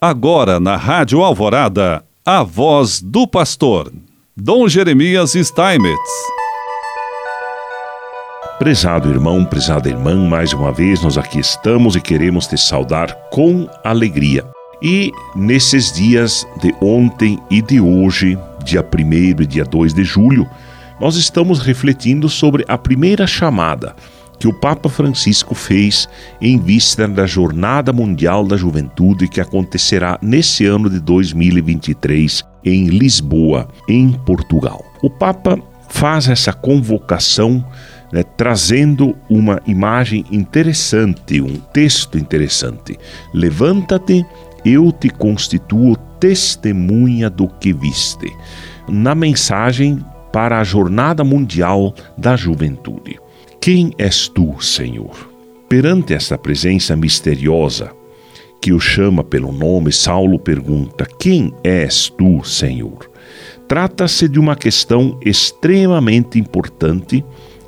Agora na Rádio Alvorada, a voz do pastor, Dom Jeremias Steinmetz. Prezado irmão, prezada irmã, mais uma vez nós aqui estamos e queremos te saudar com alegria. E nesses dias de ontem e de hoje, dia 1 e dia 2 de julho, nós estamos refletindo sobre a primeira chamada que o Papa Francisco fez em vista da Jornada Mundial da Juventude que acontecerá nesse ano de 2023 em Lisboa, em Portugal. O Papa faz essa convocação né, trazendo uma imagem interessante, um texto interessante. Levanta-te, eu te constituo testemunha do que viste. Na mensagem para a Jornada Mundial da Juventude. Quem és tu, Senhor? Perante esta presença misteriosa que o chama pelo nome, Saulo pergunta: Quem és tu, Senhor? Trata-se de uma questão extremamente importante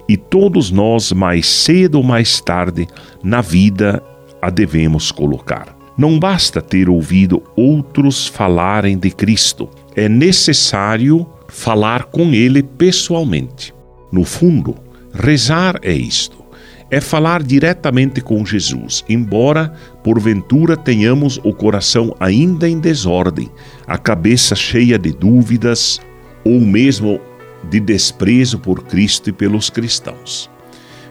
e todos nós, mais cedo ou mais tarde, na vida a devemos colocar. Não basta ter ouvido outros falarem de Cristo, é necessário falar com Ele pessoalmente. No fundo, Rezar é isto. É falar diretamente com Jesus, embora porventura tenhamos o coração ainda em desordem, a cabeça cheia de dúvidas ou mesmo de desprezo por Cristo e pelos cristãos.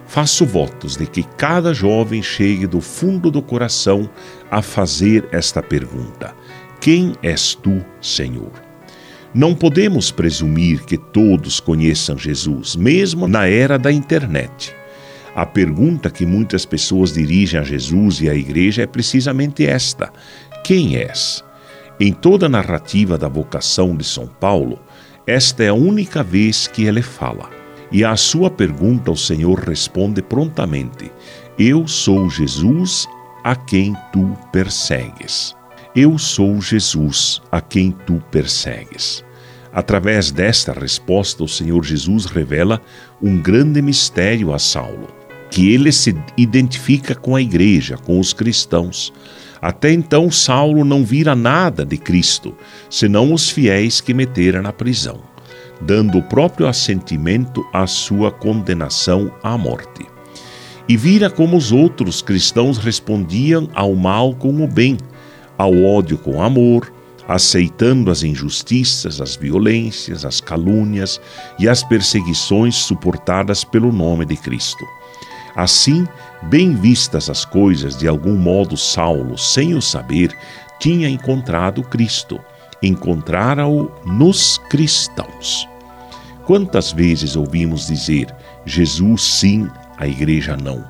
Faço votos de que cada jovem chegue do fundo do coração a fazer esta pergunta: Quem és tu, Senhor? Não podemos presumir que todos conheçam Jesus, mesmo na era da internet. A pergunta que muitas pessoas dirigem a Jesus e à igreja é precisamente esta: Quem és? Em toda a narrativa da vocação de São Paulo, esta é a única vez que ele fala. E à sua pergunta, o Senhor responde prontamente: Eu sou Jesus a quem tu persegues. Eu sou Jesus a quem tu persegues. Através desta resposta, o Senhor Jesus revela um grande mistério a Saulo, que ele se identifica com a igreja, com os cristãos. Até então, Saulo não vira nada de Cristo, senão os fiéis que meteram na prisão, dando o próprio assentimento à sua condenação à morte. E vira como os outros cristãos respondiam ao mal com o bem, ao ódio com amor, aceitando as injustiças, as violências, as calúnias e as perseguições suportadas pelo nome de Cristo. Assim, bem vistas as coisas, de algum modo Saulo, sem o saber, tinha encontrado Cristo. Encontrara-o nos cristãos. Quantas vezes ouvimos dizer Jesus sim, a igreja não,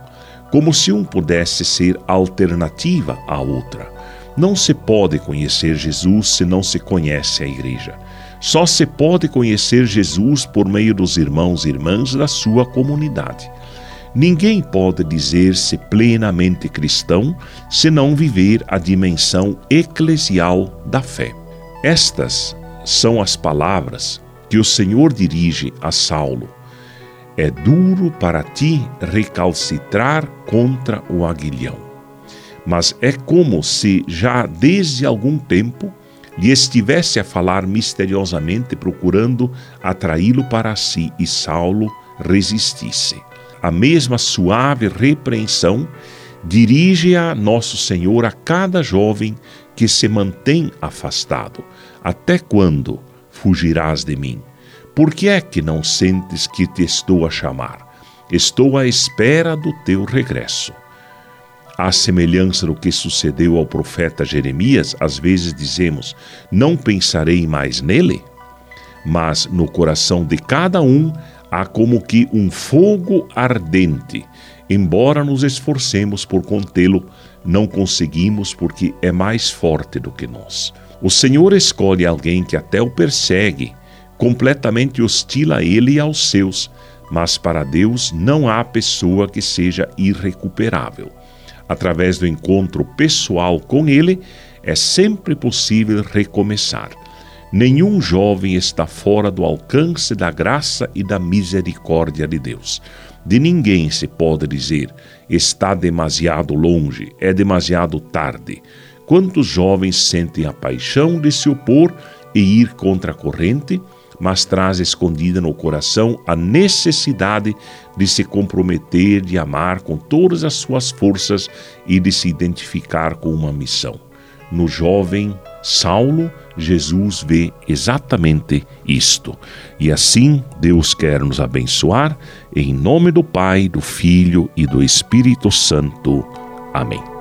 como se um pudesse ser alternativa à outra. Não se pode conhecer Jesus se não se conhece a igreja. Só se pode conhecer Jesus por meio dos irmãos e irmãs da sua comunidade. Ninguém pode dizer-se plenamente cristão se não viver a dimensão eclesial da fé. Estas são as palavras que o Senhor dirige a Saulo. É duro para ti recalcitrar contra o aguilhão mas é como se já desde algum tempo lhe estivesse a falar misteriosamente, procurando atraí-lo para si, e Saulo resistisse. A mesma suave repreensão dirige a Nosso Senhor a cada jovem que se mantém afastado. Até quando fugirás de mim? Por que é que não sentes que te estou a chamar? Estou à espera do teu regresso. À semelhança do que sucedeu ao profeta Jeremias, às vezes dizemos: Não pensarei mais nele? Mas no coração de cada um há como que um fogo ardente. Embora nos esforcemos por contê-lo, não conseguimos porque é mais forte do que nós. O Senhor escolhe alguém que até o persegue, completamente hostil a ele e aos seus, mas para Deus não há pessoa que seja irrecuperável através do encontro pessoal com Ele, é sempre possível recomeçar. Nenhum jovem está fora do alcance da graça e da misericórdia de Deus. De ninguém se pode dizer está demasiado longe, é demasiado tarde. Quantos jovens sentem a paixão de se opor e ir contra a corrente, mas traz escondida no coração a necessidade de se comprometer, de amar com todas as suas forças e de se identificar com uma missão. No jovem Saulo, Jesus vê exatamente isto. E assim Deus quer nos abençoar, em nome do Pai, do Filho e do Espírito Santo. Amém.